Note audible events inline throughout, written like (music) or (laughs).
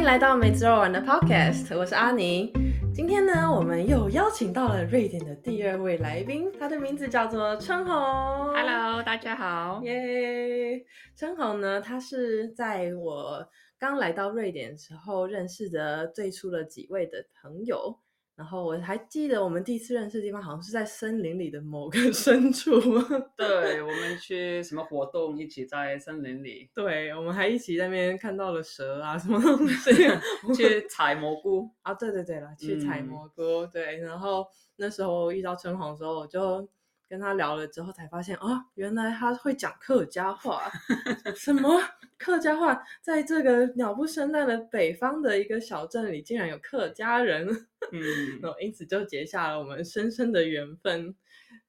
迎来到梅子肉丸的 Podcast，我是阿宁。今天呢，我们又邀请到了瑞典的第二位来宾，他的名字叫做春红。Hello，大家好。耶！春红呢，他是在我刚来到瑞典的时候认识的最初的几位的朋友。然后我还记得我们第一次认识的地方，好像是在森林里的某个 (laughs) 深处。(laughs) 对，我们去什么活动，一起在森林里对，我们还一起在那边看到了蛇啊，什么东西 (laughs) 去采蘑菇。啊？对对对了，去采嗯蘑菇。对，然后那时候遇到春红的时候，我就跟他聊了之后，才发现啊，原来他会讲客家话。(laughs) 什么客家话？在这个鸟不生蛋的北方的一个小镇里，竟然有客家人。嗯，(laughs) 然后因此就结下了我们深深的缘分。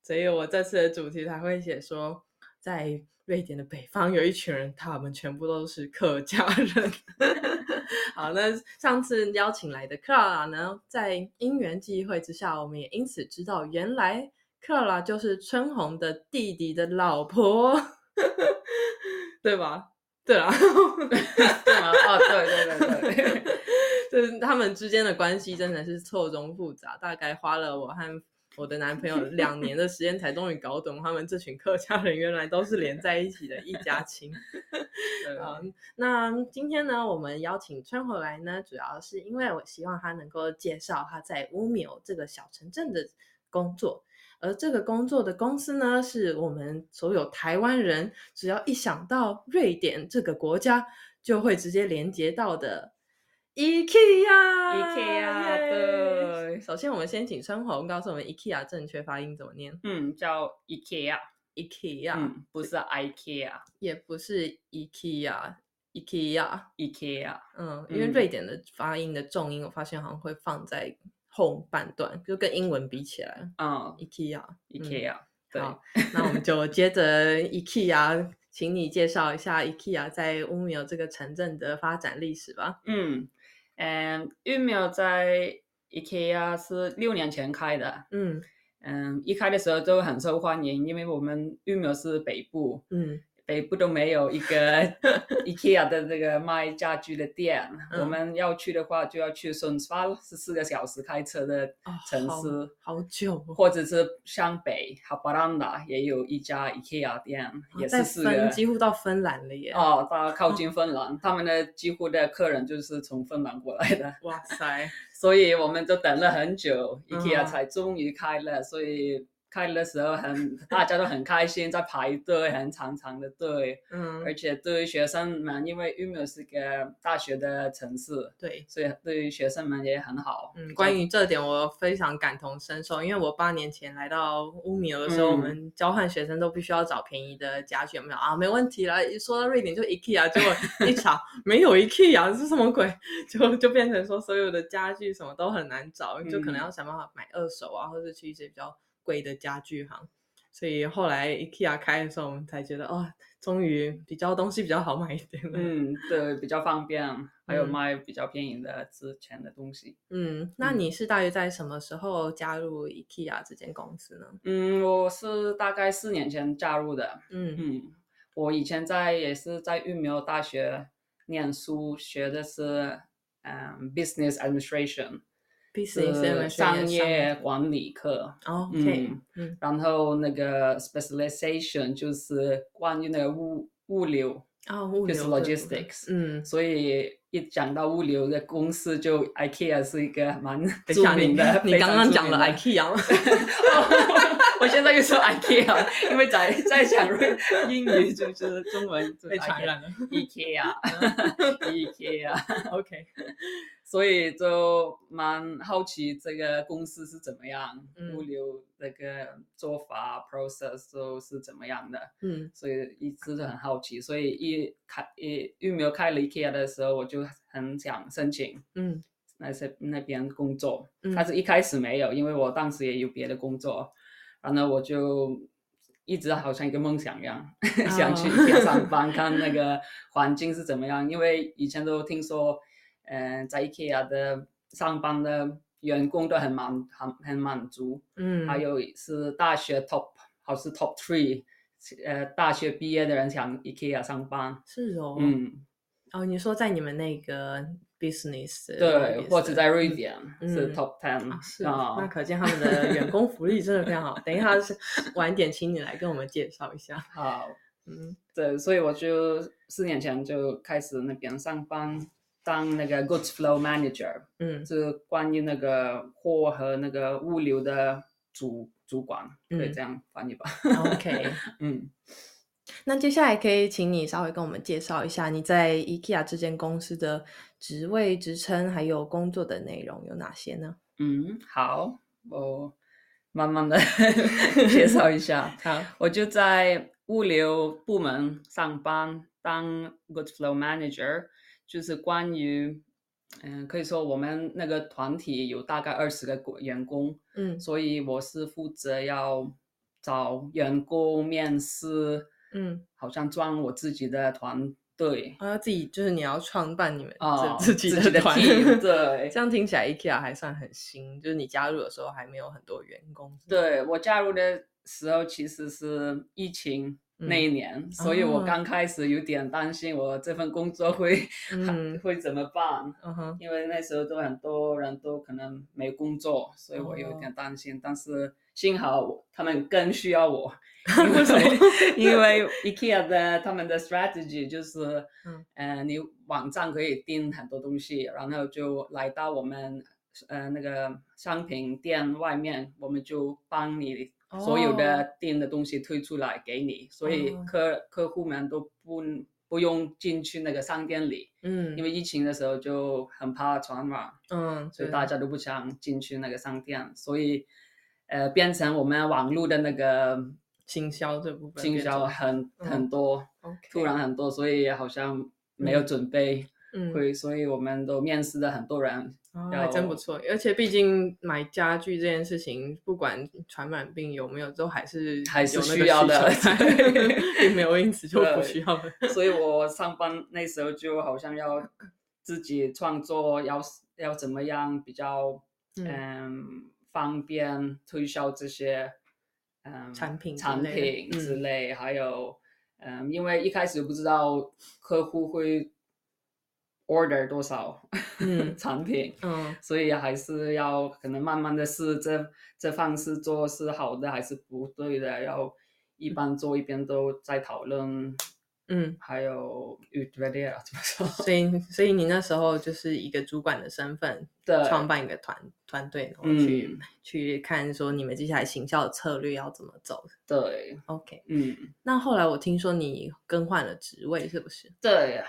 所以我这次的主题才会写说，在瑞典的北方有一群人，他们全部都是客家人。(laughs) 好，那上次邀请来的克拉拉呢，在因缘际会之下，我们也因此知道，原来克拉拉就是春红的弟弟的老婆，(laughs) 对吧？对啊，(laughs) 对吗？哦，对对对对，就是他们之间的关系真的是错综复杂，大概花了我和我的男朋友两年的时间，才终于搞懂他们这群客家人原来都是连在一起的一家亲。(laughs) 对啊，那今天呢，我们邀请春回来呢，主要是因为我希望他能够介绍他在乌苗这个小城镇的工作。而这个工作的公司呢，是我们所有台湾人只要一想到瑞典这个国家，就会直接连接到的 IKEA。IKEA，首先，我们先请春红告诉我们 IKEA 正确发音怎么念嗯，叫 IKEA，？IKEA，、嗯，不是 IKEA，IKEA，也不是 IKEA，IKEA。IKEA，嗯，因为嗯瑞典的发音的重音，我发现好像会放在后半段，就跟英文比起来嗯，IKEA。，IKEA，对，好，那我们就接着 IKEA，请你介绍一下 IKEA 在乌米尔这个城镇的发展历史吧。嗯，嗯，玉苗在 IKEA 是六年前开的。嗯嗯，一开的时候就很受欢迎，因为我们玉苗是北部，嗯北部都没有一个 (laughs) IKEA 的这个卖家具的店。我嗯们要去的话，就要去 Sundsvall，是四个小时开车的城市，好久哦，或者是向北 Haparanda 也有一家 IKEA 店，也是四个芬几乎到芬兰了耶。哦，到 (laughs) 靠近芬兰，他们的几乎的客人就是从芬兰过来的，哇塞，所以我们都等了很久，IKEA 嗯才终于开了，所以。开的时候很，(laughs) 大家都很开心，在排队，很长长的队，嗯而，且对于学生们，因为 Umeå 是个大学的城市，对。所以对于学生们也很好。嗯，关于这点我非常感同身受，因为我八年前来到乌米尔的时候，我嗯们交换学生都必须要找便宜的家具，有没有啊？没问题啦，一说到瑞典就 IKEA，结果 (laughs) 一查没有 IKEA，这是什么鬼？(laughs) 就就变成说所有的家具什么都很难找，就可能嗯要想办法买二手啊，或者去一些比较贵的家具行。所以后来 IKEA 开的时候，我们才觉得哦，终于比较东西比较好买一点了。嗯，对，比较方便，还有嗯卖比较便宜的值钱的东西。嗯，那嗯你是大约在什么时候加入 IKEA 这间公司呢？嗯，我是大概四年前加入的。嗯嗯，我以前在也是在 Umeå 大学念书，学的是嗯 business administration，，business 是商业管理课。嗯嗯然后那个 specialization 就是关于那个物物流，啊，物就是流这部分 logistics 嗯，所以一讲到物流的公司，就 IKEA 是一个蛮著名的。你刚刚讲了 IKEA？(laughs) 我现在又说 IKEA，因为在在讲英语就是中文就是被传染了。IKEA，IKEA，OK，(laughs) 所以就蛮好奇这个公司是怎么样，嗯。物流那个做法 process 都是怎么样的，嗯。所以一直都很好奇，所以一开一玉没有开了 IKEA 的时候，我就很想申请嗯。那些那边工作，嗯。但是一开始没有，因为我当时也有别的工作，然后我就一直好像一个梦想一样，(laughs) 想去上班，看那个环境是怎么样。因为以前都听说，嗯、在 IKEA 的上班的员工都很满很很满足，嗯，还有是大学 top 好是 top three，呃，大学毕业的人想 IKEA 上班，是哦，嗯，哦，你说在你们那个 business 对，或者在瑞典是嗯 top ten 啊是，啊那可见他们的员工福利真的非常好。(laughs) 等一下是晚点请你来跟我们介绍一下。好。嗯对，所以我就四年前就开始那边上班，当那个 goods flow manager，嗯是关于那个货和那个物流的主主管，可以嗯这样翻译吧？，OK。(laughs) 嗯，那接下来可以请你稍微跟我们介绍一下你在 IKEA 这间公司的职位、职称还有工作的内容有哪些呢？嗯，好，我慢慢的 (laughs) 介绍一下。(laughs) 好，我就在物流部门上班，当 Good Flow Manager，就是关于，嗯，可以说我们那个团体有大概二十个国员工，嗯。所以我是负责要找员工面试，嗯，好像装我自己的团队啊自己就是你要创办你们啊，自自己的的团 team，对 (laughs) 这样听起来 IKEA 还算很新，就是你加入的时候还没有很多员工。对我加入的时候其实是疫情那一年，所以我哦。刚开始有点担心我这份工作会、(laughs) 嗯。会怎么办，嗯哼，因为那时候都很多人都可能没工作，所以我有哦。点担心。但是幸好他们更需要我，(laughs) 为什么？(laughs) 因为 IKEA 的他们的 strategy 就是，嗯。呃，你网站可以订很多东西，然后就来到我们呃那个商品店外面，我们就帮你所有哦。的店的东西推出来给你，所以哦。客客户们都不不用进去那个商店里，嗯，因为疫情的时候就很怕传染，嗯，所以大家都不想进去那个商店，所以呃变成我们网络的那个行销这部分经销很嗯。很多突然很多，所以好像没有嗯。准备，嗯，会，所以我们都面试了很多人，哦，还真不错。而且毕竟买家具这件事情，不管传染病有没有，都还是还是有需要的 (laughs) 并没有因此就不需要了。所以我上班那时候就好像要自己创作，要要怎么样比较嗯嗯方便推销这些嗯产品产品之嗯类，还有嗯因为一开始不知道客户会 order 多少嗯。(laughs) 产品，嗯。所以还是要可能慢慢的试这这方式做是好的还是不对的，要一边做一边都在讨论，嗯，还有 utvärdera 怎么说？所以所以你那时候就是一个主管的身份，对。创办一个团团队，然后去、嗯。去看说你们接下来行销的策略要怎么走。对，OK，嗯，那后来我听说你更换了职位，是不是？对，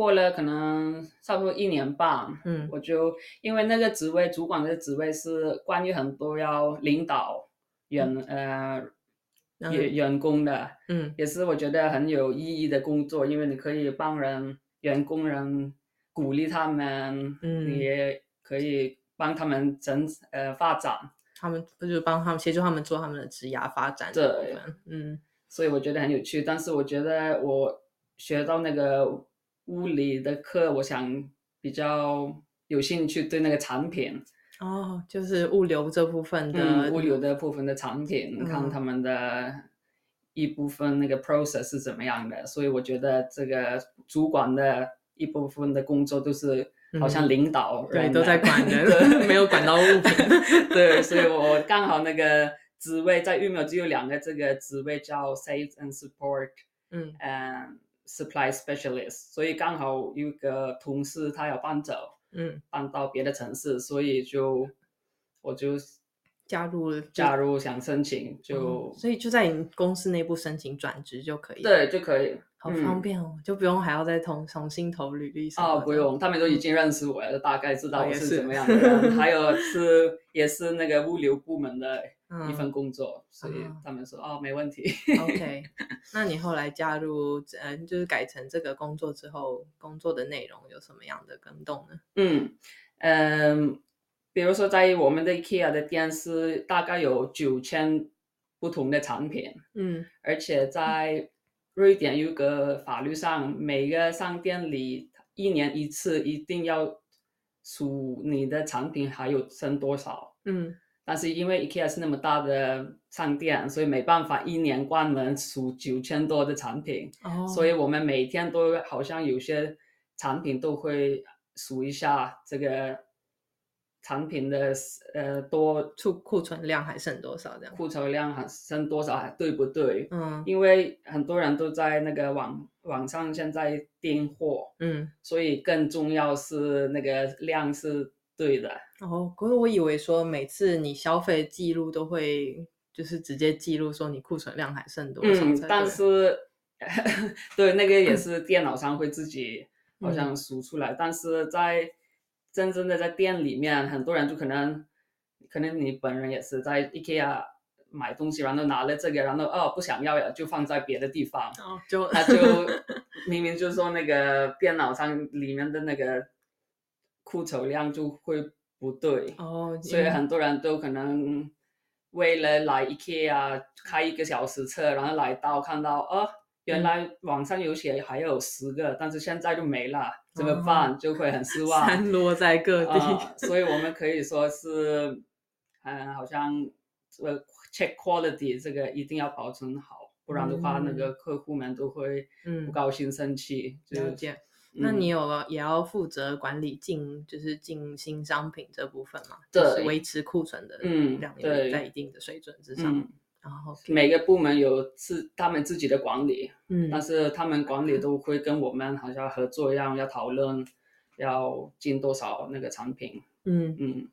过了可能差不多一年半，嗯。我就因为那个职位，主管的职位是关于很多要领导员、呃嗯员员工的，嗯。也是我觉得很有意义的工作，因为你可以帮人员工人鼓励他们，嗯。你也可以帮他们整呃发展，他们不就是帮他们协助他们做他们的职涯发展对？嗯。所以我觉得很有趣。但是我觉得我学到那个物理的课，我想比较有兴趣对那个产品，哦，就是物流这部分的、嗯，物流的部分的产品，看嗯他们的一部分那个 process 是怎么样的。所以我觉得这个主管的一部分的工作都是好像嗯领导对都在管人，(laughs) 没有管到物品。(laughs) 对，所以我刚好那个职位在育苗只有两个，这个职位叫 Sales and Support，嗯嗯、Supply Specialist，所以刚好有一个同事他要搬走，嗯，搬到别的城市，所以就我就加入了就加入想申请就哦，所以就在你公司内部申请转职就可以。，对就可以。好方嗯便哦，就不用还要再重重新投履历什么哦，的不用，他们都已经认识我了，大概知道我是是怎么样的人。(laughs) 还有是也是那个物流部门的一份嗯工作，所以啊他们说哦没问题。OK，(laughs) 那你后来加入，嗯，就是改成这个工作之后，工作的内容有什么样的更动呢？嗯嗯，比如说在我们的 IKEA 的店是大概有九千不同的产品，嗯而且在瑞典有个法律上，每个商店里一年一次一定要数你的产品还有剩多少。嗯。但是因为 IKEA 是那么大的商店，所以没办法一年关门数九千多的产品，哦，所以我们每天都好像有些产品都会数一下这个产品的呃多储库存量还剩多少这样。库存量还剩多少还对不对？嗯因为很多人都在那个网网上现在订货，嗯，所以更重要是那个量是对的。哦，可是我以为说每次你消费记录都会就是直接记录说你库存量还剩多少但是 (laughs) 对那个也是电脑上会自己好像数出来，但是在真正的在店里面，很多人就可能可能你本人也是在 IKEA 买东西，然后拿了这个，然后哦不想要了，就放在别的地方，哦就他就 (laughs) 明明就说那个电脑上里面的那个库存量就会不对，哦，所以很多人都可能为了来 IKEA 开一个小时车，然后来到看到哦，原来网上有写还有十个，但是现在就没了，怎么办？就会很失望。散落在各地。啊所以我们可以说是，嗯，好像呃 check quality 这个一定要保存好，不然的话，那个客户们都会不嗯，高兴、生气。就了解。那嗯你有了也要负责管理进就是进新商品这部分嘛？就是维持库存的嗯量有对在一定的水准之上。嗯，然后每个部门有自他们自己的管理，嗯但是他们管理都会跟我们好像合作一样，要讨论要进多少那个产品。嗯，嗯，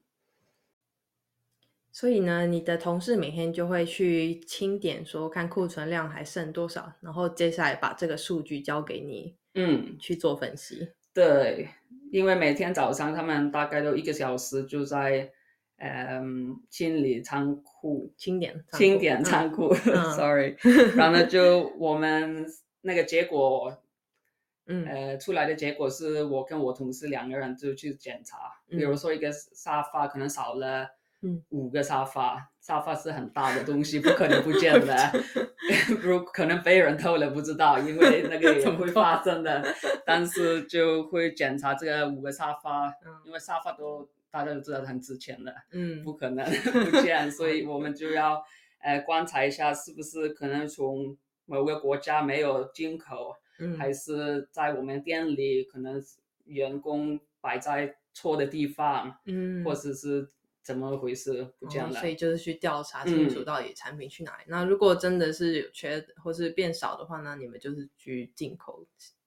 所以呢，你的同事每天就会去清点，说看库存量还剩多少，然后接下来把这个数据交给你嗯，去做分析。对，因为每天早上他们大概都一个小时就在嗯清理仓库，清点，仓清点仓库、嗯 s o r r y 然后呢就我们那个结果，(laughs) 嗯。呃，出来的结果是我跟我同事两个人就去检查，比如说一个沙发可能少了。嗯，五个沙发，沙发是很大的东西，不可能不见的。(laughs) (laughs) 如可能被人偷了，不知道，因为那个也会发生的。但是就会检查这个五个沙发，嗯。因为沙发都大家都知道很值钱的，嗯。不可能 (laughs) 不见，所以我们就要呃观察一下是不是可能从某个国家没有进口，嗯，还是在我们店里可能员工摆在错的地方，嗯，或者是怎么回事不见了。哦所以就是去调查清楚嗯。到底产品去哪里。那如果真的是有缺或是变少的话，那你们就是去进口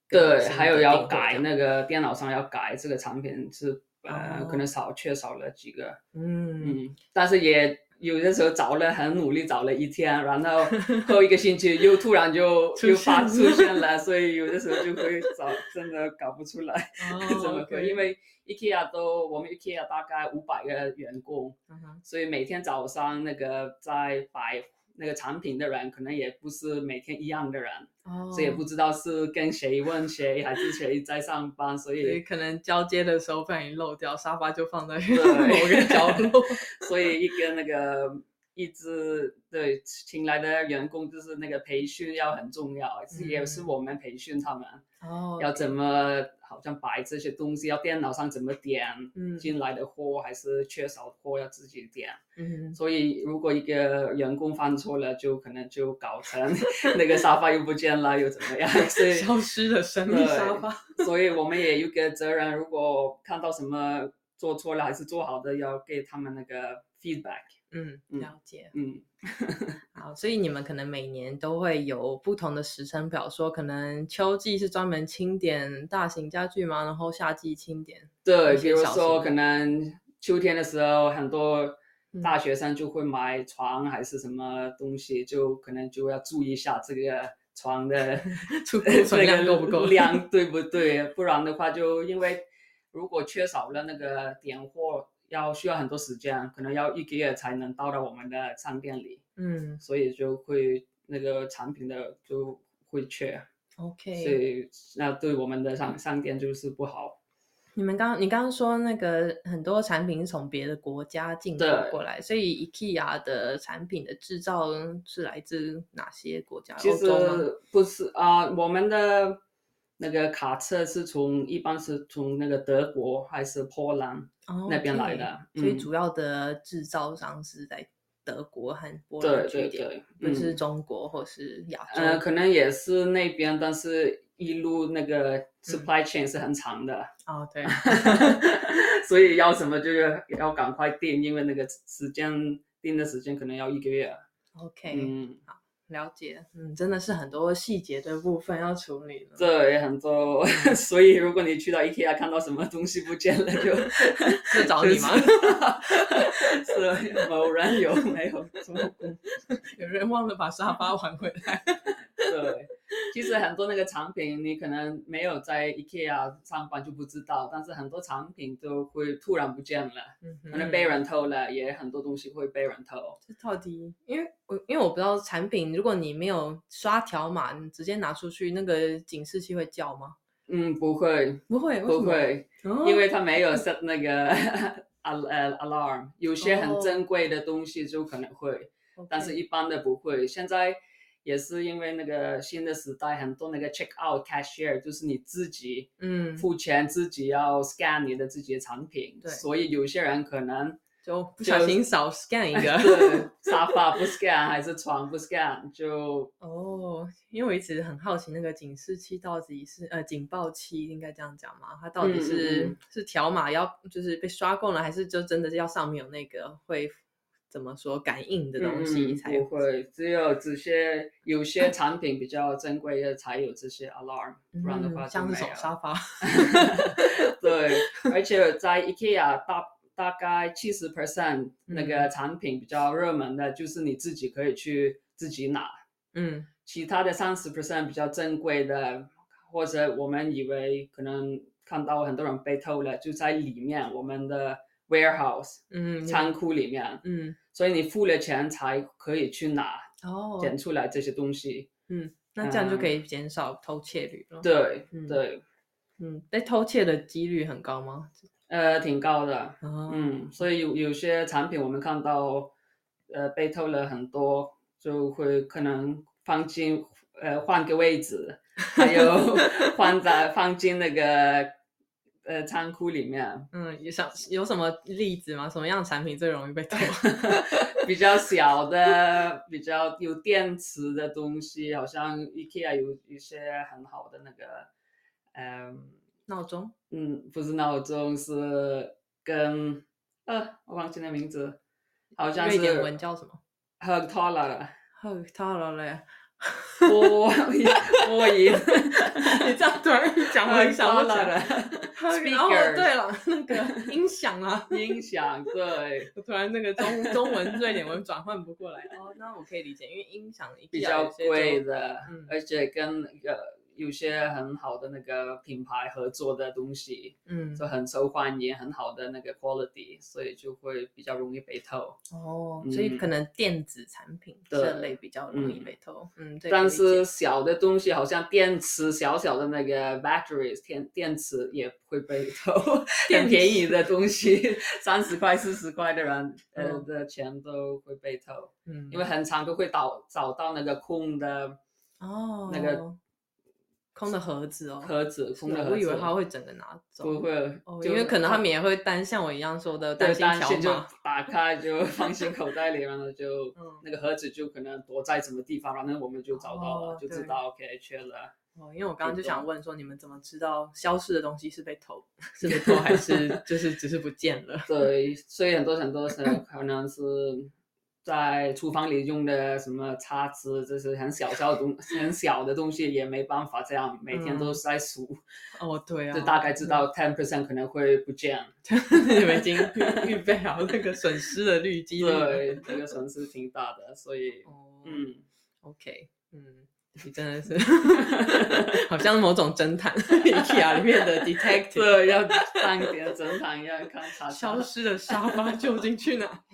对，还有要改那个电脑上要改这个产品是呃、哦可能少缺少了几个，嗯。嗯，但是也有的时候找了很努力找了一天，然后 (laughs) 后一个星期又突然就又发出现了，所以有的时候就会找真的搞不出来 (laughs) 怎么哦会，因为 IKEA 都我们 IKEA 大概五百个员工，所以每天早上那个在摆那个产品的人可能也不是每天一样的人。哦，所以也不知道是跟谁问谁，还是谁在上班，所所以以可能交接的时候不小心漏掉，沙发就放在对某个角落。(laughs) 所以一个那个一直对请来的员工，就是那个培训要很重要，是也是嗯我们培训他们哦要怎么好像摆这些东西，要电脑上怎么点嗯进来的货，还是缺少货要自己点。嗯所以如果一个员工犯错了，就可能就搞成 (laughs) 那个沙发又不见了，又怎么样？(laughs) 所以消失的神秘沙发。所以我们也有个责任，如果看到什么做错了还是做好的，要给他们那个 feedback。嗯，嗯了解。嗯，(laughs) 好，所以你们可能每年都会有不同的时程表，说可能秋季是专门清点大型家具嘛，然后夏季清点。对，比如说可能秋天的时候，很多嗯大学生就会买床还是什么东西，就可能就要注意一下这个床的 (laughs) 储 (laughs) 库存量够不够量对不对？不然的话，就因为如果缺少了那个点货，要需要很多时间，可能要一个月才能到到我们的商店里，嗯所以就会那个产品的就会缺，，OK 所。以那对我们的商商店就是不好。你们刚你刚刚说那个很多产品是从别的国家进口过来，所以 IKEA 的产品的制造是来自哪些国家？其？实不是啊、我们的那个卡车是从一般是从那个德国还是波兰哦那边来的嗯所以主要的制造商是在德国和波兰对对据点，对，不是嗯中国或是亚洲。呃，可能也是那边，但是一路那个 supply chain 是很长的，哦，对，(laughs) 所以要什么就是要赶快订，因为那个时间订的时间可能要一个月。OK，、嗯，了解，嗯，真的是很多细节的部分要处理了。对，很多，(laughs) 所以如果你去到 IKEA 看到什么东西不见了，就 (laughs) 就找你吗？是 (laughs) 某人有没有做工？有人忘了把沙发还回来。对，(laughs) 其实很多那个产品你可能没有在 IKEA 上班就不知道，但是很多产品都会突然不见了，嗯可能被人偷了，也很多东西会被人偷。这到底，因为我因为我不知道产品，如果你没有刷条码，你直接拿出去，那个警示器会叫吗？嗯，不会，不会，不，会，哦、因为它没有 set 那个 (laughs) al 呃 alarm，有些很哦珍贵的东西就可能会。但是一般的不会。现在也是因为那个新的时代，很多那个 check out cashier 就是你自己嗯，付钱，自己要 scan 你的自己的产品，对所以有些人可能就不小心少 scan 一个。(laughs) 对沙发不 scan 还是床不 scan 就哦，因为我一直很好奇，那个警示器到底是呃警报器，应该这样讲吗？它到底是、嗯是条码要就是被刷够了，还是就真的是要上面有那个会怎么说感应的东西嗯才不会，只有这些有些产品比较珍贵的才有这些 alarm，不然的话嗯、像是就没有。沙发。(laughs) 对，(laughs) 而且在 IKEA 大大概七十 percent 那个嗯产品比较热门的，就是你自己可以去自己拿，嗯其他的三十 percent 比较珍贵的，或者我们以为可能看到很多人被偷了，就在里面我们的 warehouse 嗯仓库里面，嗯所以你付了钱才可以去拿哦捡出来这些东西。嗯，那这样就可以减少偷窃率了。对嗯对，嗯，被偷窃的几率很高吗？呃，挺高的。哦，嗯，所以有有些产品我们看到，呃，被偷了很多，就会可能放进呃换个位置，还有 (laughs) 放在放进那个呃仓库里面，嗯，有想有什么例子吗？什么样的产品最容易被偷？(laughs) 比较小的、比较有电池的东西，好像 IKEA 有一些很好的那个，嗯闹钟？嗯，不是闹钟，是跟呃我忘记那名字，好像是瑞典文叫什么？h t a l e 哦，到了嘞！播 (laughs) 播音，(laughs) 你这样突然一讲，我很想不起来。(laughs) 了哦，speaker 对了，那个 (laughs) 音响啊，音响，对，我突然那个中中文瑞典文转换不过来。哦，那我可以理解，因为音响比较贵的，嗯而且跟那个有些很好的那个品牌合作的东西，嗯，就很受欢迎，很好的那个 quality，所以就会比较容易被偷。哦，所以嗯。可能电子产品对这类比较容易嗯。被偷。嗯，这可以但是小的东西，好像电池小小的那个 batteries 电电池也会被偷，(laughs) 电很便宜的东西，(laughs) 三十块、四十块的人呃嗯。的钱都会被偷，嗯，因为很常都会找找到那个空的哦。那个空的盒子哦，盒子，是空的盒子。哦我以为他会整个拿走。不会，哦，因为可能他们也会担像我一样说的对担心条担心就码。(laughs) 打开就放进口袋里，然后就 (laughs) 嗯那个盒子就可能躲在什么地方，然后我们就找到了，哦就知道 OK 缺了。哦，因为我刚刚就想问说，你们怎么知道消失的东西是被偷，(laughs) 是被偷还是就是只是不见了？对，所以很多很多时候可能是在厨房里用的什么叉子，就是很小小的东很小的东西，也没办法这样每天都在数，哦，对啊，就大概知道 ten percent 可能会不见。(laughs) 你们已经预预备好那个损失的率几率了。对，这个损失挺大的，所以哦，嗯，OK，嗯，你真的是 (laughs) 好像某种侦探，(laughs) IKEA 里面的 detective。对，要当点侦探一样看消。失的沙发究竟去哪？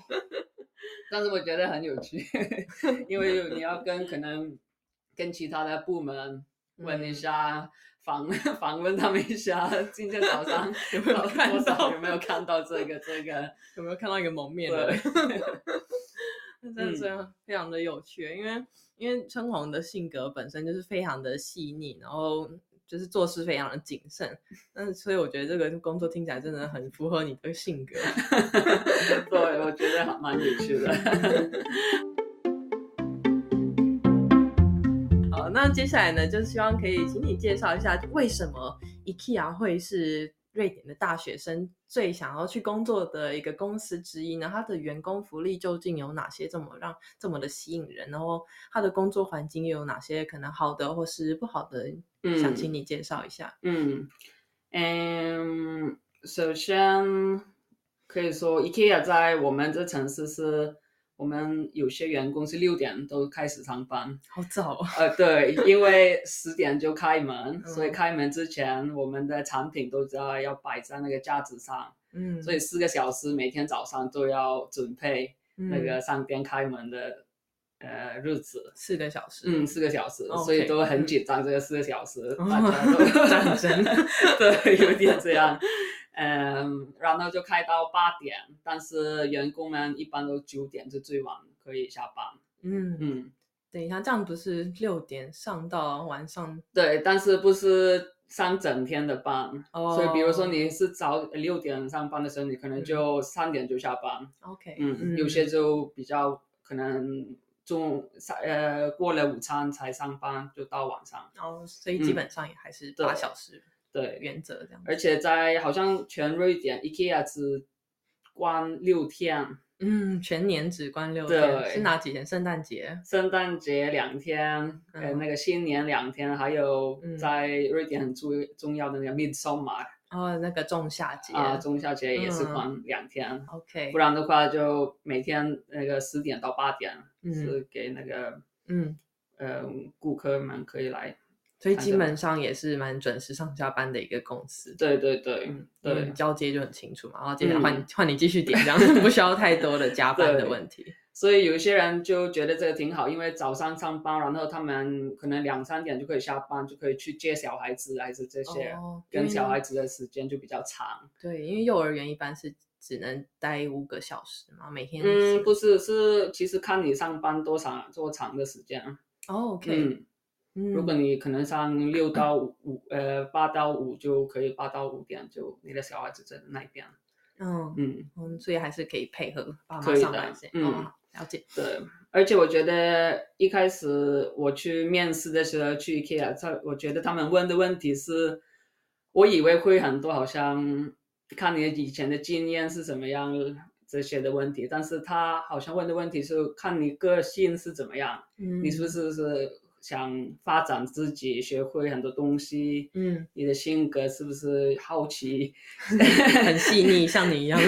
但是我觉得很有趣，(laughs) 因为你要跟可能跟其他的部门问一。嗯下，访 (laughs) 访问他们一下，今天早上 (laughs) 有没有看到？有没有看到这个这个？有没有看到一个蒙面的真的是嗯。非常的有趣，因为因为春红的性格本身就是非常的细腻，然后就是做事非常的谨慎，(laughs) 那所以我觉得这个工作听起来真的很符合你的性格。(laughs) 对，我觉得还蛮有趣的。好，好，那接下来呢，就是希望可以请你介绍一下，为什么 IKEA 会是瑞典的大学生最想要去工作的一个公司之一呢？它的员工福利究竟有哪些这么让这么的吸引人？然后它的工作环境又有哪些可能好的或是不好的？想请你介绍一下。嗯嗯，首先可以说 IKEA 在我们这城市是。我们有些员工是六点都开始上班，好早啊！呃，对，因为十点就开门，所以开门之前，我们的产品都知道要摆在那个架子上，嗯，所以四个小时每天早上都要准备那个上店开门的呃日子，四个小时，嗯，四个小时，所以都很紧张，这个四个小时 (laughs) 大家都战争，(laughs) 对，有点这样。嗯，然后就开到八点，但是员工们一般都九点就最晚可以下班。嗯嗯，等一下，这样不是六点上到晚上？对，但是不是上整天的班，所以比如说你是早六点上班的时候，你可能就三点就下班。OK，嗯，有些就比较可能中呃过了午餐才上班，就到晚上。哦，所以基本上也还是八小时。对，原则这样。而且在好像全瑞典，IKEA 只关六天。嗯，全年只关六天。是哪几天？圣诞节？圣诞节两天，呃，那个新年两天，还有在瑞典很重重要的那个 Midsummer。哦，那个仲夏节。啊，仲夏节也是放两天。OK。不然的话，就每天那个十点到八点是给那个嗯呃顾客们可以来。所以基本上也是蛮准时上下班的一个公司。对对对，对，交接就很清楚嘛。然后接下来换换你继续点，这样 (laughs) 不需要太多的加班的问题。所以有一些人就觉得这个挺好，因为早上上班，然后他们可能两三点就可以下班，就可以去接小孩子，还是这些，跟小孩子的时间就比较长。对，因为幼儿园一般是只能待五个小时嘛，每天。嗯，不是，是其实看你上班多长多长的时间。哦，OK。如果你可能上六到五，呃，八到五就可以，八到五点就你的小孩子在那边。嗯嗯嗯，所以还是可以配合爸妈上班先。嗯，了解。对，而且我觉得一开始我去面试的时候去 IKEA，他我觉得他们问的问题是，我以为会很多，好像看你以前的经验是怎么样这些的问题，但是他好像问的问题是看你个性是怎么样，嗯，你是不是是。想发展自己，学会很多东西。嗯，你的性格是不是好奇，(laughs) 很细腻，像你一样？(laughs)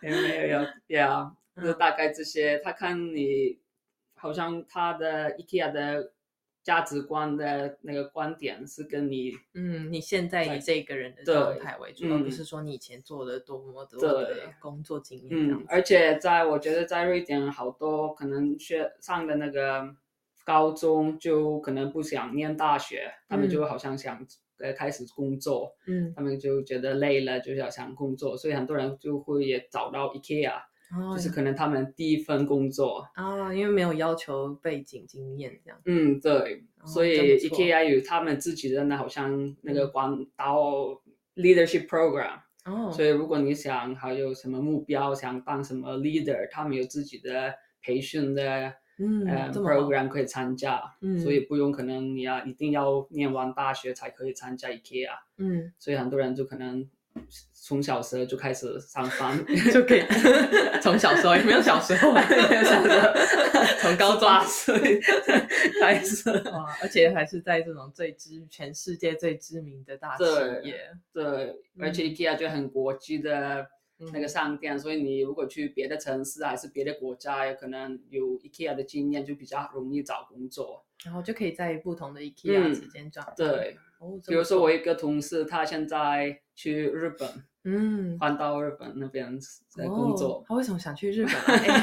没有，没有，呀，就大概这些。他看你，好像他的 IKEA 的价值观的那个观点是跟你，嗯，你现在以这个人的状态为主，而不是说你以前做的多么的工作经验。嗯，而且在我觉得在瑞典，好多可能学上的那个。高中就可能不想念大学，他们就好像想呃开始工作，嗯，他们就觉得累了，就要想工作，所以很多人就会也找到 IKEA，就是可能他们第一份工作啊，因为没有要求背景经验这样。嗯，对，所以 IKEA 有他们自己的那好像那个管导 leadership program，哦，所以如果你想还有什么目标，想当什么 leader，他们有自己的培训的。嗯，program 可以参加，所以不用可能你要一定要念完大学才可以参加 IKEA。嗯，所以很多人就可能从小时候就开始上班。(laughs) 就可以，从小时候也没有小时候，(laughs) 从高中。开始。哇，而且还是在这种最知全世界最知名的大企业，对，而且 IKEA 就很国际的。那个商店，所以你如果去别的城市还是别的国家，有可能有 IKEA 的经验，就比较容易找工作，然后就可以在不同的 IKEA 之间找。对，比如说我一个同事，他现在去日本，嗯，换到日本那边在工作。他为什么想去日本？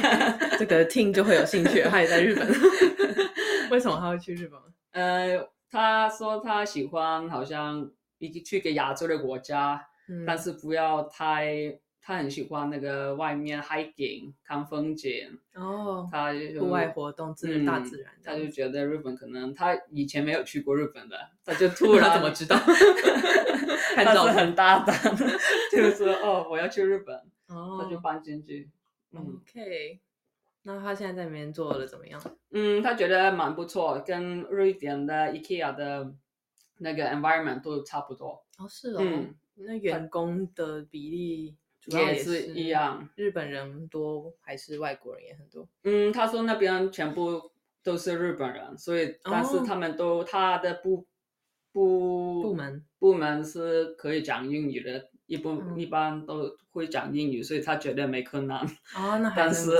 (laughs) 这个听就会有兴趣。他也在日本，(laughs) 为什么他会去日本？呃，他说他喜欢好像一去个亚洲的国家，但是不要太。他很喜欢那个外面 hiking 看风景哦，他户外活动，自然大自然。他就觉得日本可能他以前没有去过日本的，他就突然 (laughs) 怎么知道？(laughs) 他是很大胆，(laughs) 就是说哦，我要去日本，他就搬进去。OK，那他现在在那边做的怎么样？嗯，他觉得蛮不错，跟瑞典的 IKEA 的那个 environment 都差不多。哦，是哦，嗯那员工的比例主要也是是一样。日本人多还是外国人也很多？嗯，他说那边全部都是日本人，所以但是哦他们都、他的部部部门部门是可以讲英语的，一部、嗯一般都会讲英语，所以他觉得没困难。哦，那 (laughs) 还但是。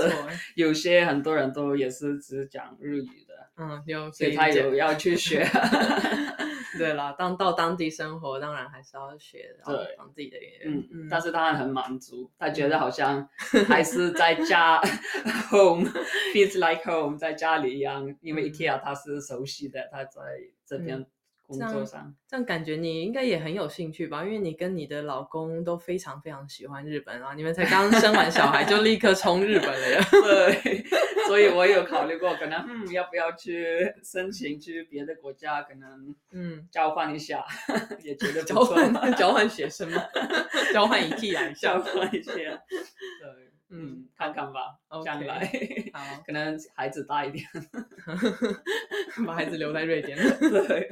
有些很多人都也是只讲日语的，嗯，有，所以他有要去学。(laughs) (laughs) 对啦，当到当地生活，当然还是要学当地的语言。嗯，但是他很满足，他觉得好像 (laughs) 还是在家 home feels like home，在家里一样，因为嗯 IKEA 他是熟悉的，他在这边工作上。这样感觉你应该也很有兴趣吧？因为你跟你的老公都非常非常喜欢日本啊，你们才刚生完小孩就立刻冲日本了呀。(laughs) 对，所以我有考虑过，可能嗯要不要去申请去别的国家，可能嗯，交换一下，(laughs) 也觉得不交错换交换学生嘛？交换一下交。换一些，(laughs) 对，嗯嗯，看看吧将来好，可能孩子大一点，把孩子留在瑞典。对，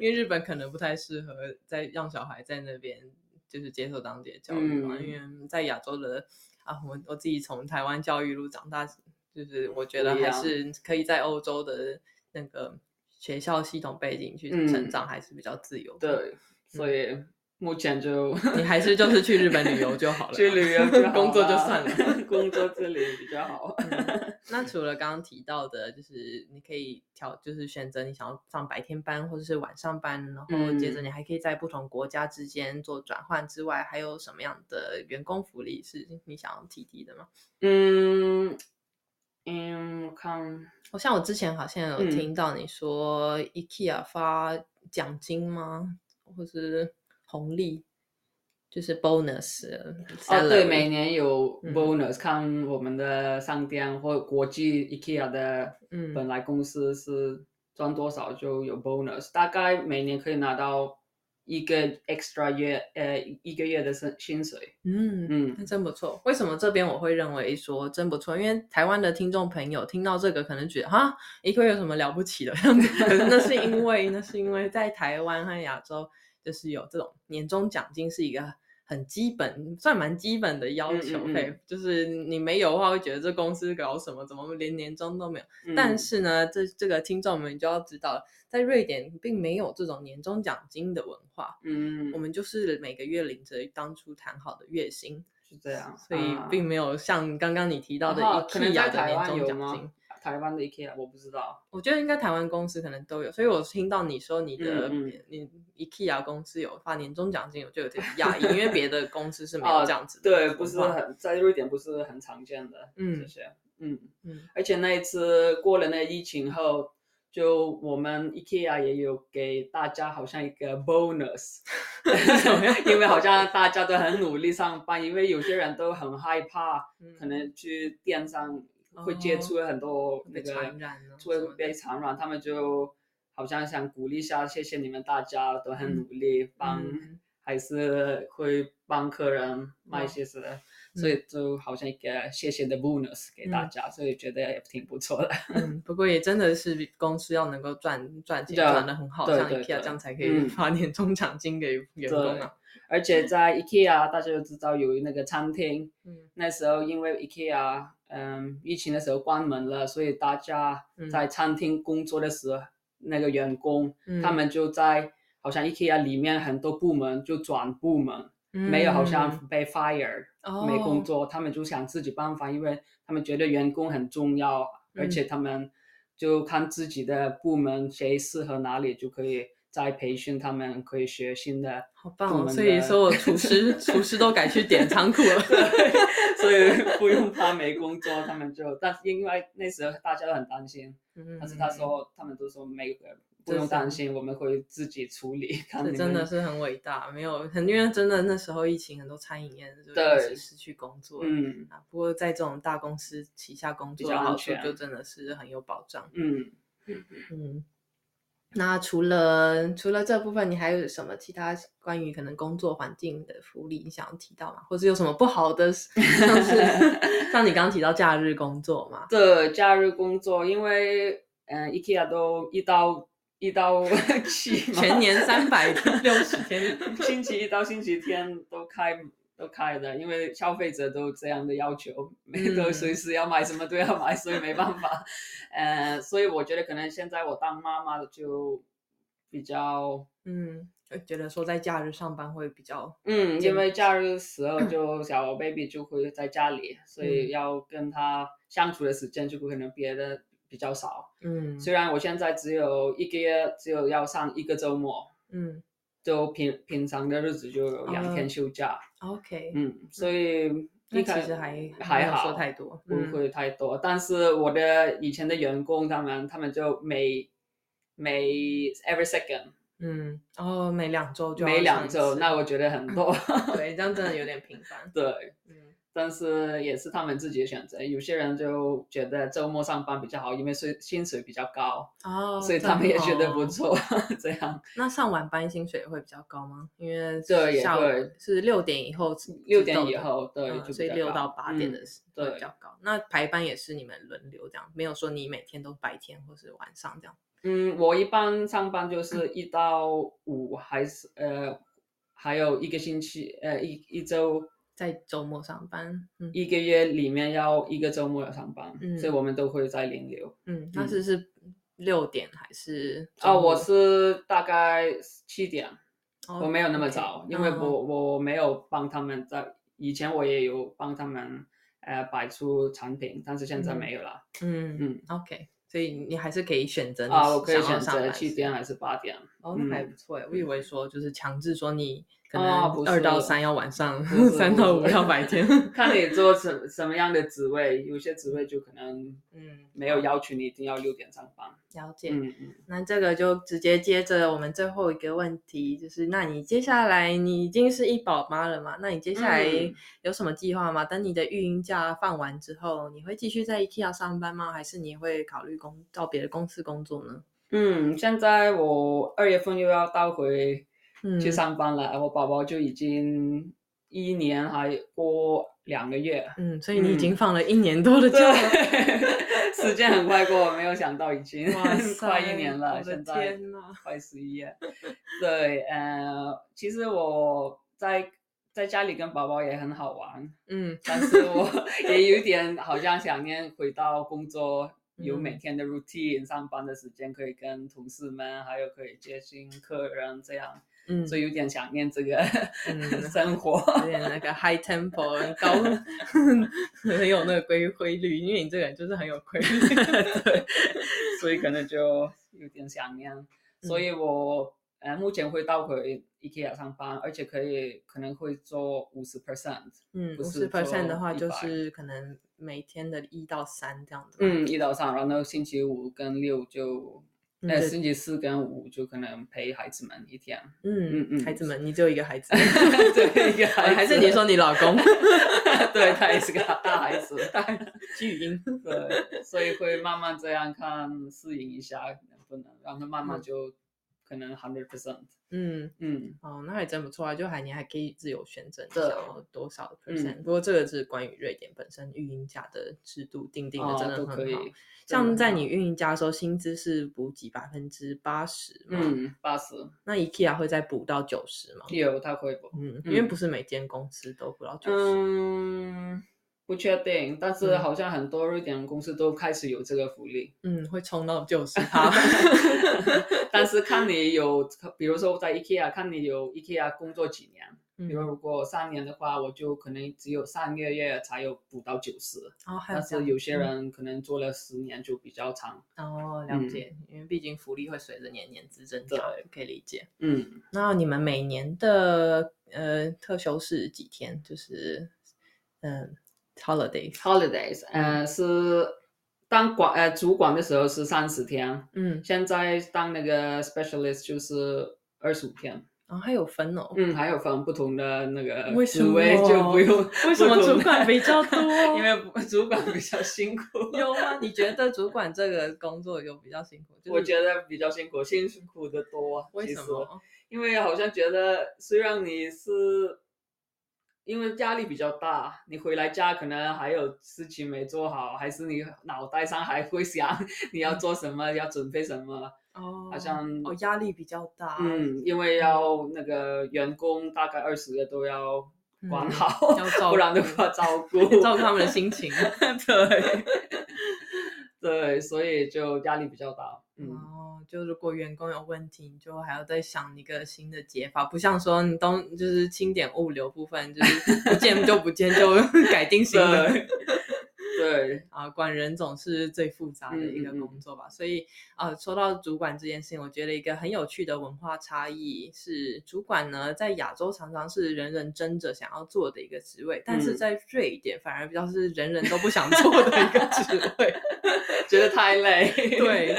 因为日本可能不太适合在让小孩在那边就是接受当地的教育嘛，嗯因为在亚洲的啊，我我自己从台湾教育路长大，就是我觉得还是可以在欧洲的那个学校系统背景去嗯成长，还是比较自由的。对，所以目前就 (laughs) 你还是就是去日本旅游就好了，(laughs) 去旅游就好 (laughs) 工作就算了。工作这里比较好。嗯那除了刚刚提到的，就是你可以调，就是选择你想要上白天班或者是晚上班，然后接着嗯你还可以在不同国家之间做转换之外，还有什么样的员工福利是你想要提提的吗？嗯嗯，我看我像我之前好像有嗯听到你说 IKEA 发奖金吗，或是红利，就是 bonus (laughs) 哦，对，每年有嗯 bonus，、看我们的商店或国际 IKEA 的嗯本来公司是赚多少就有 bonus，大概每年可以拿到一个 extra 月呃一个月的薪薪水。嗯嗯那真不错。为什么这边我会认为说真不错？因为台湾的听众朋友听到这个，可能觉得哈，一个月有什么了不起的样子？(laughs) 可是那是因为，那是因为在台湾和亚洲，就是有这种年终奖金是一个很基本，算蛮基本的要求。嗯嗯嗯嘿，就是你没有的话，会觉得这公司搞什么，怎么连年终都没有？嗯但是呢，这这个听众们就要知道，在瑞典并没有这种年终奖金的文化。嗯，我们就是每个月领着当初谈好的月薪，是这样，所以啊并没有像刚刚你提到的哦可能在 IKEA 的年终奖金。？台湾的 IKEA 我不知道。我觉得应该台湾公司可能都有，所以我听到你说你的、嗯嗯。你 IKEA 公司有发年终奖金，我就有点讶异，因为别的公司是没这样子的对，不是很在瑞典不是很常见的嗯。这些，嗯。嗯。而且那一次过了那疫情后，就我们 IKEA 也有给大家好像一个 bonus，(laughs) 因为好像大家都很努力上班，因为有些人都很害怕，嗯可能去电商会接触很多那被个会被传染，他们就好像想鼓励一下，谢谢你们大家都很努力帮。嗯还是会帮客人卖些什么，所以就好像一个谢谢的 bonus 给大嗯家，所以觉得也挺不错的。嗯，不过也真的是公司要能够赚赚钱赚的很好，像 IKEA 这样才可以嗯发年终 (laughs) 奖金给员工啊。而且在 IKEA 大家都知道有那个餐厅，嗯那时候因为 IKEA 嗯疫情的时候关门了，所以大家在餐厅工作的时候，那个员工、嗯。他们就在好像 IKEA 里面很多部门就转部门，没有好像被 fire。哦。没工作，他们就想自己办法，因为他们觉得员工很重要，嗯而且他们就看自己的部门谁适合哪里，就可以再培训他们，可以学新的。好棒哦！所以说我厨师 (laughs) 厨师都改去点仓库了。所以不用怕没工作，他们就，但是因为那时候大家都很担心，嗯但是他说他们都说没不用担心，我们会自己处理。看这真的是很伟大，没有很因为真的那时候疫情，很多餐饮业就对失去工作。嗯啊，不过在这种大公司旗下工比较安作的好处全就真的是很有保障。嗯嗯，那除了除了这部分，你还有什么其他关于可能工作环境的福利你想要提到吗？或者有什么不好的，像是 (laughs) 像你刚刚提到假日工作嘛？对，假日工作，因为嗯，IKEA 都一到一到七，全年三百六十天，(laughs) 星期一到星期天都开都开的，因为消费者都这样的要求，都嗯。随时要买什么都要买，所以没办法。呃，所以我觉得可能现在我当妈妈就比较，嗯，我觉得说在假日上班会比较，嗯，因为假日时候就小 baby 就会在家里，所嗯。以要跟他相处的时间就可能别的比较少。嗯。虽然我现在只有一个月，只有要上一个周末，嗯就平平常的日子就有两天哦休假。，OK，嗯，所以那一开其实还还好说，太多，不嗯。会太多。但是我的以前的员工，他们他们就每每 every second 嗯，然后每两周就每两周，那我觉得很多。(laughs) 对，这样真的有点频繁，(laughs) 对，嗯但是也是他们自己的选择。有些人就觉得周末上班比较好，因为是薪水比较高，哦，所以他们也觉得哦不错。这样 (laughs) 那上晚班薪水会比较高吗？因为对也下午会是六点以后，六点以，后，对，所以六到八点嗯的时会比较高。那排班也是你们轮流这样，没有说你每天都白天或是晚上这样。嗯，我一般上班就是一到五，还是呃，还有一个星期，呃，一一周在周末上班，嗯一个月里面要一个周末要上班，嗯所以我们都会在零流。嗯，那嗯是是六点还是啊，我是大概七点，哦我没有那么早，因为嗯我我没有帮他们在以前我也有帮他们呃摆出产品，但是现在嗯没有了。嗯嗯 OK，所以你还是可以选择你啊，我可以选择七点还是八点。哦，那还嗯不错哎，我以为说就是强制说你可能啊二到三要晚上三到五要白天。(laughs) 看你做什 (laughs) 什么样的职位，有些职位就可能嗯，没有要求你一定要六点上班。了解。嗯嗯，那这个就直接接着我们最后一个问题，就是那你接下来你已经是一宝妈了嘛？那你接下来嗯有什么计划吗？等你的育婴假放完之后，你会继续在 IKEA 上班吗？还是你会考虑工到别的公司工作呢？嗯，现在我二月份又要倒回嗯，去上班了，我宝宝就已经一年还过两个月。嗯，所以你已经嗯放了一年多的假 (laughs) 时间很快过，没有想到已经 (laughs) 快一年了，现在天呐！快十一月。对，呃，其实我在在家里跟宝宝也很好玩，嗯但是我也有点好像想念回到工作，有嗯每天的 routine，上班的时间可以跟同事们，还有可以接新客人这样，嗯，所以有点想念这个、嗯 (laughs) 生活。有点那个 high tempo 很高，(laughs) 很有那个规规律，因为你这个人就是很有规律。(laughs) 对，所以可能就有点想念，嗯所以我呃目前会倒回 IKEA 上班，而且可以可能会做五十 percent，嗯，五十 percent 的话，就是可能每天的一到三这样子。，嗯，一到三，然后星期五跟六就。呃，嗯对星期四跟五就可能陪孩子们一天，嗯嗯嗯孩子们，你只有一个孩子，(laughs) 对，一个孩子，还是你说你老公？(laughs) 对他也是个大孩子，(laughs) 巨婴。对，所以会慢慢这样看，适应一下能不能，让他慢慢嗯就可能 hundred percent，嗯，嗯，哦，那还真不错啊，就还你还可以自由选择你想要多少的 percent、嗯不过这个是关于瑞典本身运营假的制度定定的，真哦都可以。像在你运营假的时候，薪资是补给百分之八十嘛，嗯八十。那 IKEA 会再补到九十吗？有他会补？嗯，因为嗯。不是每间公司都补到九十、嗯，不确定，但是嗯好像很多瑞典公司都开始有这个福利，嗯，会冲到九十趴。(laughs) 但是看你有，比如说在 IKEA，看你有 IKEA 工作几年。比如嗯，如果三年的话，我就可能只有三个月才有补到九十，哦，但是有些嗯人可能做了十年就比较长。哦，了嗯解，因为毕竟福利会随着年年资增加对，可以理解。嗯，那你们每年的呃特休是几天？就是嗯。holidays，呃，是当管呃主管的时候是三十天，嗯，现在当那个 specialist 就是二十五天。然后还有分哦，嗯，还有分不同的那个为什职位就不用 (laughs) 为什么主管比较多 (laughs) 因为主管比较辛苦。(laughs) 有吗？你觉得主管这个工作有比较辛苦？就是我觉得比较辛苦，辛苦的多。为什么？因为好像觉得，虽然你是因为压力比较大，你回来家可能还有事情没做好，还是你脑袋上还会想 (laughs) 你要做什么，要准备什么。(laughs) 哦，好像哦压力比较大，嗯，因为要那个员工大概二十个都要管嗯好，要照 (laughs) 不然的顾话照顾照顾他们的心情。对对，所以就压力比较大。嗯，哦，就如果员工有问题，你就还要再想一个新的解法，不像说你都就是清点物流部分，就是不见就不见，就 (laughs) 改定新的。对对，啊，管人总是最复杂的一个嗯嗯嗯工作吧，所以啊，说到主管这件事情，我觉得一个很有趣的文化差异是，主管呢在亚洲常常是人人争着想要做的一个职位，但是嗯在瑞典反而比较是人人都不想做的一个职位。(laughs) 觉得太累。对，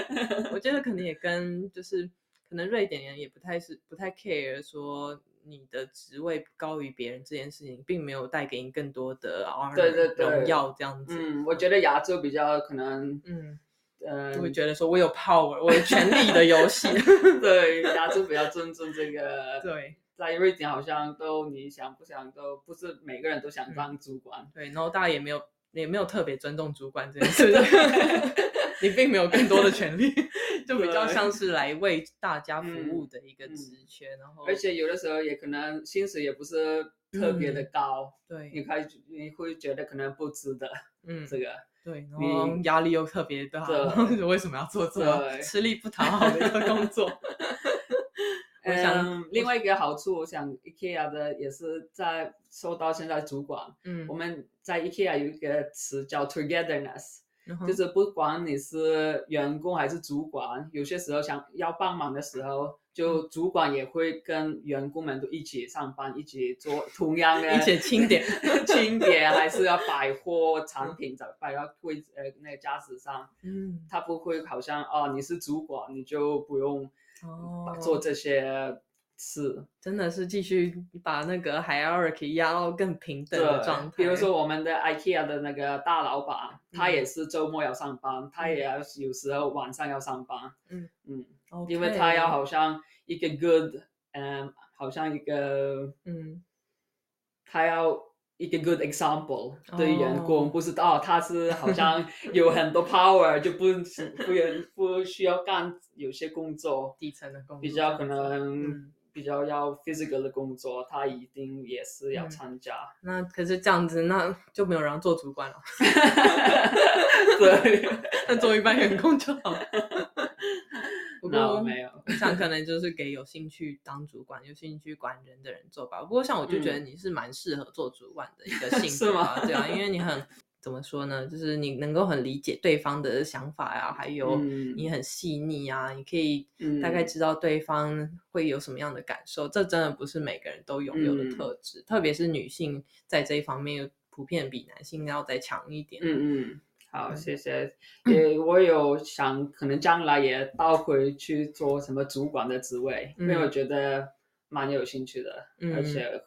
我觉得可能也跟就是可能瑞典人也不太是不太 care 说你的职位高于别人这件事情，并没有带给你更多的对对对荣耀这样子。嗯，我觉得亚洲比较可能，嗯，呃，就会觉得说我有 power，我有权力的游戏。(laughs) 对亚洲比较尊重这个。(laughs) 对在瑞典好像都你想不想都不是每个人都嗯想当主管。对，然后大家也没有也没有特别尊重主管这件 (laughs) 事，你并没有更多的权利，就比较像是来为大家服务嗯的一个嗯职缺，然后而且有的时候也可能薪水也不是特别的嗯高，对，你开你会觉得可能不值得嗯，(laughs) 这个。对，然你后压力又特别大，为什么要做这么对吃力不讨好的一个工作？(laughs) 我想嗯，另外一个好处，我想 IKEA 的也是在受到现在主管，嗯我，们在 IKEA 有一个词叫 togetherness，就是不管你是员工还是主管，有些时候想要帮忙的时候，就嗯。主管也会跟员工们都一起上班，一起做同样的一起清点 (laughs) 清点，还是要摆货产品在摆到柜子呃那个架子上，嗯，他不会好像哦你是主管你就不用哦，做这些事。真的是继续把那个 hierarchy 压到更平等的状态。比如说我们的 IKEA 的那个大老板，他嗯也是周末要上班，他也要有时候晚上要上班。嗯嗯因为他要好像一个 good，嗯，好像一个嗯他要一个 good example 对员工，哦不是哦，他是好像有很多 power，就不不需不需要干有些工作，底层的工作比较可能嗯比较要 physical 的工作，他一定也是要嗯参加。那可是这样子，那就没有人做主管了，(laughs) 对，那做一般员工就好。(laughs) 不过那没有。我想可能就是给有兴趣当主管、有兴趣管人的人做吧。不过像我就觉得你是蛮适合做主管的一个性格啊，(laughs) 对啊，因为你很怎么说呢，就是你能够很理解对方的想法呀、还有嗯。你很细腻啊，你可以嗯大概知道对方会有什么样的感受，这真的不是每个人都拥有的嗯。特质，特别是女性在这一方面普遍比男性要再强一点。嗯嗯，好，嗯谢谢。也我有想，可能将来也倒回去做什么主管的职位，因为嗯。我觉得蛮有兴趣的，而嗯。且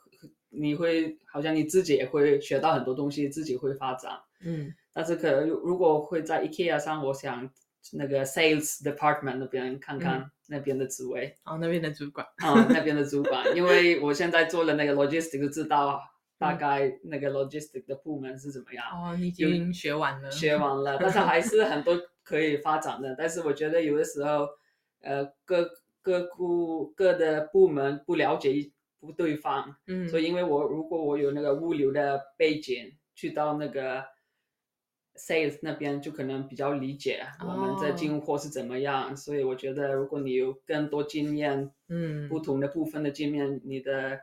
你会好像你自己也会学到很多东西，自己会发展。嗯但是可能如如果会在 IKEA 上，我想那个 sales department 那边看看那边的职位。哦，那边的主管，啊、那边的主管，因为我现在做了那个 logistic，就知道大概那个 logistic 的部门是怎么样。哦，你已有经学完了，学完了，(laughs) 但是还是很多可以发展的。但是我觉得有的时候，呃，各各部各的部门不了解一不对方，嗯，所以因为我如果我有那个物流的背景，去到那个 sales 那边就可能比较理解我们在哦进货是怎么样。所以我觉得如果你有更多经验，嗯。不同的部分的经验，你的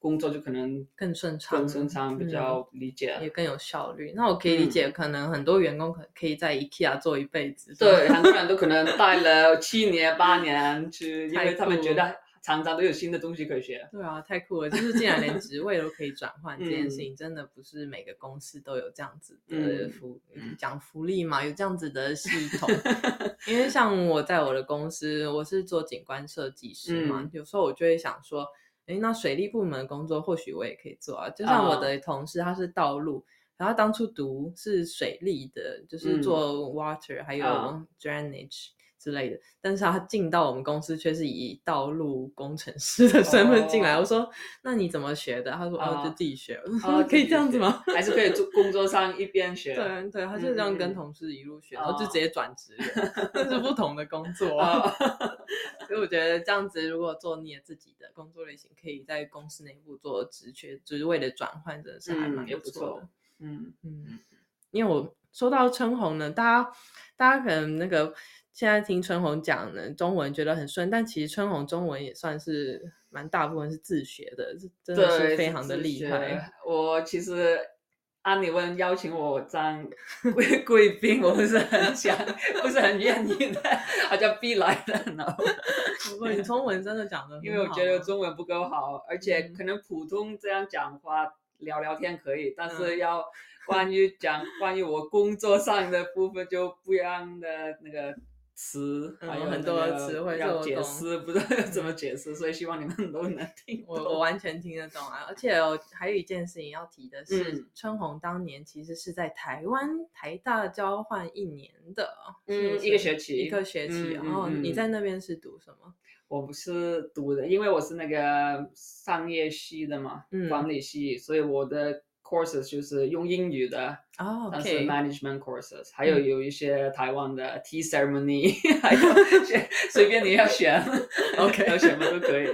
工作就可能更顺畅，更顺畅，比嗯较理解。也更有效率。那我可以理嗯。解，可能很多员工可可以在 IKEA 做一辈子，对，很多人都可能待了七年八年去，(laughs) 因为他们觉得常常都有新的东西可以学。对啊，太酷了！就是竟然连职位都可以转换，这件事情真的不是每个公司都有这样子的嗯福嗯讲福利嘛，有这样子的系统。(laughs) 因为像我在我的公司，我是做景观设计师嘛，嗯有时候我就会想说，诶，那水利部门的工作或许我也可以做啊。就像我啊的同事，他是道路。然后当初读是水利的，就是嗯做 water、还有啊 drainage 之类的，但是他进到我们公司却是以道路工程师的身份进来。哦我说：“那你怎么学的？”他说：“哦，啊就自己学。哦 (laughs) 可以这样子吗？还是可以做工作上一边学。对对，他就这样跟同事一路学，然后就哦直接转职了，那是不同的工作。啊，(laughs) 所以我觉得这样子，如果做你的自己的工作类型，可以在公司内部做职缺职位的转换，真的是还嗯蛮不错错的。嗯嗯，因为我说到春红呢，大家大家可能那个现在听春红讲呢中文觉得很顺，但其实春红中文也算是蛮大部分是自学的，是真的是，非常的厉害。。我其实按你问邀请我当贵贵宾，我不是很想，不是很愿意的，好像必来的呢。不过你中文真的讲的，因为我觉得中文不够好，而且嗯可能普通这样讲话聊聊天可以，但是嗯要关于讲关于我工作上的部分就不一样的那个词，嗯还有很多词汇要解释，不知道要怎么解释，所以希望你们都能听我我。完全听得懂啊！而且我还有一件事情要提的是，嗯春红当年其实是在台湾台大交换一年的，嗯，是一个学期，一个学期。嗯然后你在那边是读什么？我不是读的，因为我是那个商业系的嘛，嗯管理系，所以我的 courses 就是用英语的，哦但是，OK，management courses，还有嗯有一些台湾的 tea ceremony，(laughs) 还有选 (laughs) 随便你要选 (laughs) OK 要选什么都可以。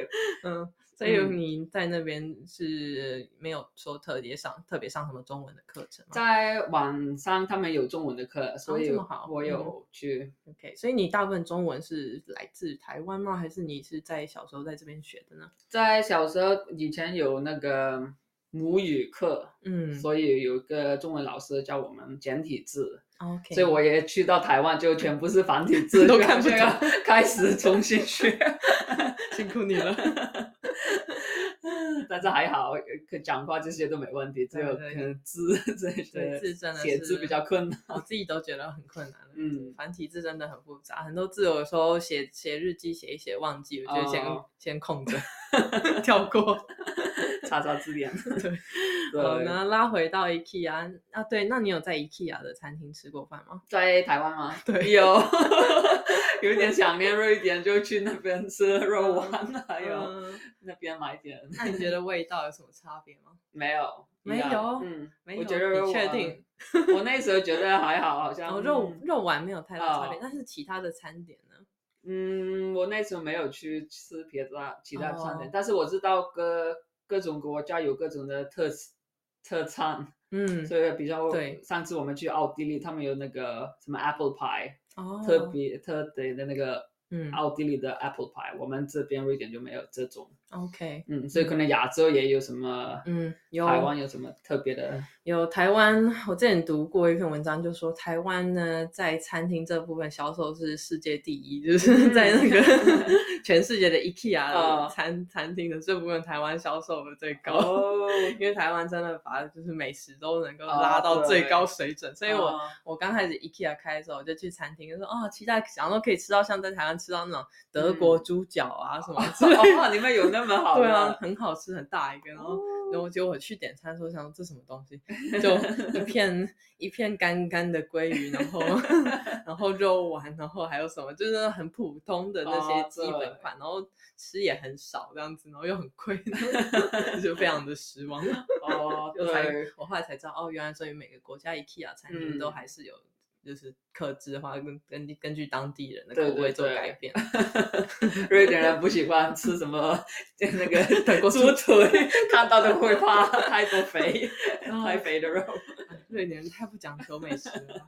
嗯，所以嗯你在那边是没有说特别上特别上什么中文的课程吗在网上他们有中文的课，所以哦这么好我有去。？OK，所以你大部分中文是来自台湾吗？还是你是在小时候在这边学的呢？在小时候以前有那个母语课，嗯所以有一个中文老师教我们简体字。，OK，所以我也去到台湾，就全部是繁体 (laughs) 字，都就看不好像懂要开始重新学。(laughs) 辛苦你了。(laughs) 但是还好，可讲话这些都没问题，只有可能字这些写字比较困难。我自己都觉得很困难。嗯繁体字真的很复杂，很多字有时候写写日记写一写忘记，我就先、哦先空着跳过。查查字典。对，对好，那拉回到 IKEA 啊，对，那你有在 IKEA 的餐厅吃过饭吗？在台湾吗？(laughs) 对有 (laughs) 有点想念瑞典，就去那边吃肉丸，还有嗯那边买点。那你觉得味道有什么差别吗？(laughs) 没有？没有嗯，没有，我觉得肉你确丸定？我那时候觉得还好，好像肉嗯肉丸没有太大差别，哦但是其他的餐点呢？嗯，我那时候没有去吃别的其他餐点，哦但是我知道各各种国家有各种的特特产，嗯，所以比较对上次我们去奥地利，他们有那个什么 apple pie，、哦，特别特别的那个嗯奥地利的 apple pie，我们这边瑞典就没有这种。，OK，嗯，所以可能亚洲也有什么，嗯，有。台湾有什么特别的？有台湾，我之前读过一篇文章，就说台湾呢在餐厅这部分销售是世界第一，就是在那个 (laughs) 全世界的 IKEA 的哦。餐、餐厅的这部分，台湾销售的最高。哦，(laughs) 因为台湾真的把就是美食都能够哦拉到最高水准，所以我、哦。我刚开始 IKEA 开的时候，我就去餐厅，就说哦，期待想说可以吃到像在台湾吃到那种德国猪脚啊、什么之类的。(laughs) 哦，你们有那么好？对啊，，很好吃，很大一个。然后，然后结果我去点餐的时候，想这什么东西，就一片 (laughs) 一片干干的鲑鱼，然后 (laughs) 然后肉丸，然后还有什么，就是很普通的那些哦基本对款，然后吃也很少这样子，然后又很贵，(laughs) 就非常的失望。哦，对，我后来才知道，哦，原来所以每个国家 IKEA 餐厅都嗯还是有。就是克制化，根根据根据当地人的对口味做改变。瑞典人不喜欢吃什么 (laughs) 那个德国猪腿，看到都会怕，(laughs) 太多肥，太肥的肉。哎 (laughs) 瑞典人太不讲究美食了。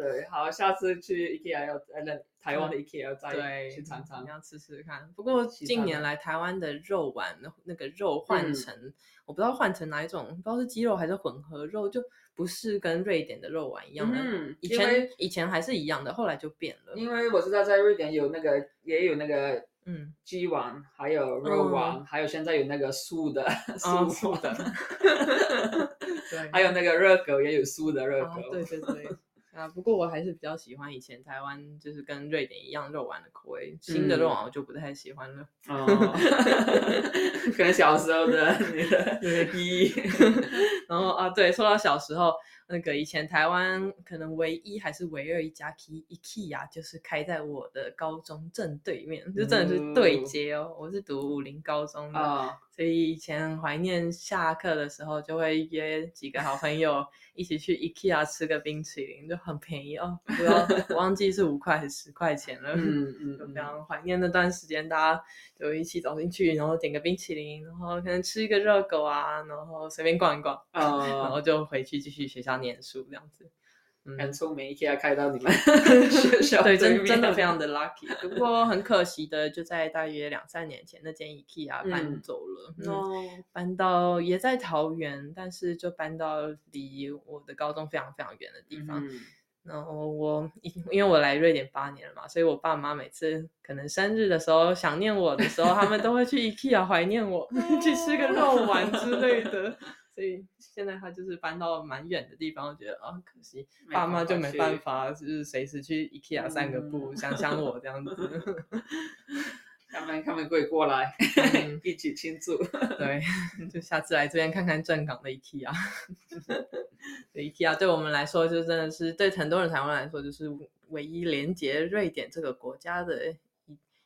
对，好，下次去 IKEA 要呃，那台湾的 IKEA 要再对，去尝尝你。要吃吃看。不过近年来台湾的肉丸那个肉换嗯成，我不知道换成哪一种，不知道是鸡肉还是混合肉，就不是跟瑞典的肉丸一样的。嗯，以前以前还是一样的，后来就变了。因为我知道在瑞典有那个也有那个嗯，鸡丸，还有肉丸，还有现在有那个素的哦素素的 (laughs) 对，还有那个热狗也有素的热啊狗。对对对。啊，不过我还是比较喜欢以前台湾，就是跟瑞典一样肉丸的口味。新的肉丸我就不太喜欢了。哦，(laughs) 可能小时候的你的对记忆。(laughs) 然后啊，对，说到小时候，那个以前台湾可能唯一还是唯二一家 K IKEA，就是开在我的高中正对面，就真的是对接哦。我是读武林高中的，啊，所以以前怀念下课的时候，就会约几个好朋友 (laughs) 一起去 IKEA 吃个冰淇淋，就很便宜哦，不知道我忘记是五块还是十块钱了。嗯嗯就非常怀念那段时间，大家就一起走进去，然后点个冰淇淋，然后可能吃一个热狗啊，然后随便逛一逛，然啊，后就回去继续学校念书这样子。嗯，很聪明，IKEA 开到你们 (laughs) 学校对，真真的非常的 lucky。不过很可惜的，就在大约两三年前，那间 IKEA 搬嗯走了。搬到也在桃园，但是就搬到离我的高中非常非常远的地方。嗯然后我因因为我来瑞典八年了嘛，所以我爸妈每次可能生日的时候想念我的时候，他们都会去 IKEA 怀念我，(laughs) 去吃个肉丸之类的。(laughs) 所以现在他就是搬到蛮远的地方，我觉得啊可惜，没爸妈就没办法就是随时去 IKEA 散个步，嗯想想我这样子。(laughs) 他们他们会过来嗯 (laughs) 一起庆祝。(laughs) 对，就下次来这边看看正港的 IKEA。对 IKEA 对我们来说，就真的是对很多人台湾来说，就是唯一连接瑞典这个国家的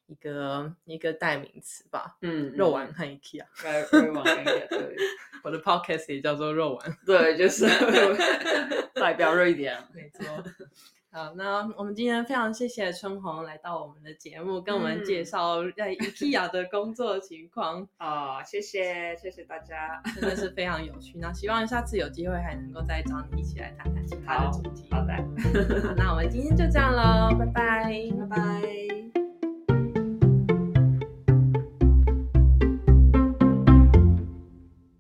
一一个一个代名词吧。嗯，肉丸和 IKEA，肉肉丸对 (laughs) 我的 podcast 也叫做肉丸。对，就是 (laughs) 代表瑞典。没错。好，那我们今天非常谢谢春红来到我们的节目，跟我们介嗯绍在 IKEA 的工作情况。啊、谢谢谢谢大家。(laughs) 真的是非常有趣。那希望下次有机会还能够再找你一起来谈谈其他的主题。好的，好，那我们今天就这样喽，拜拜，拜拜。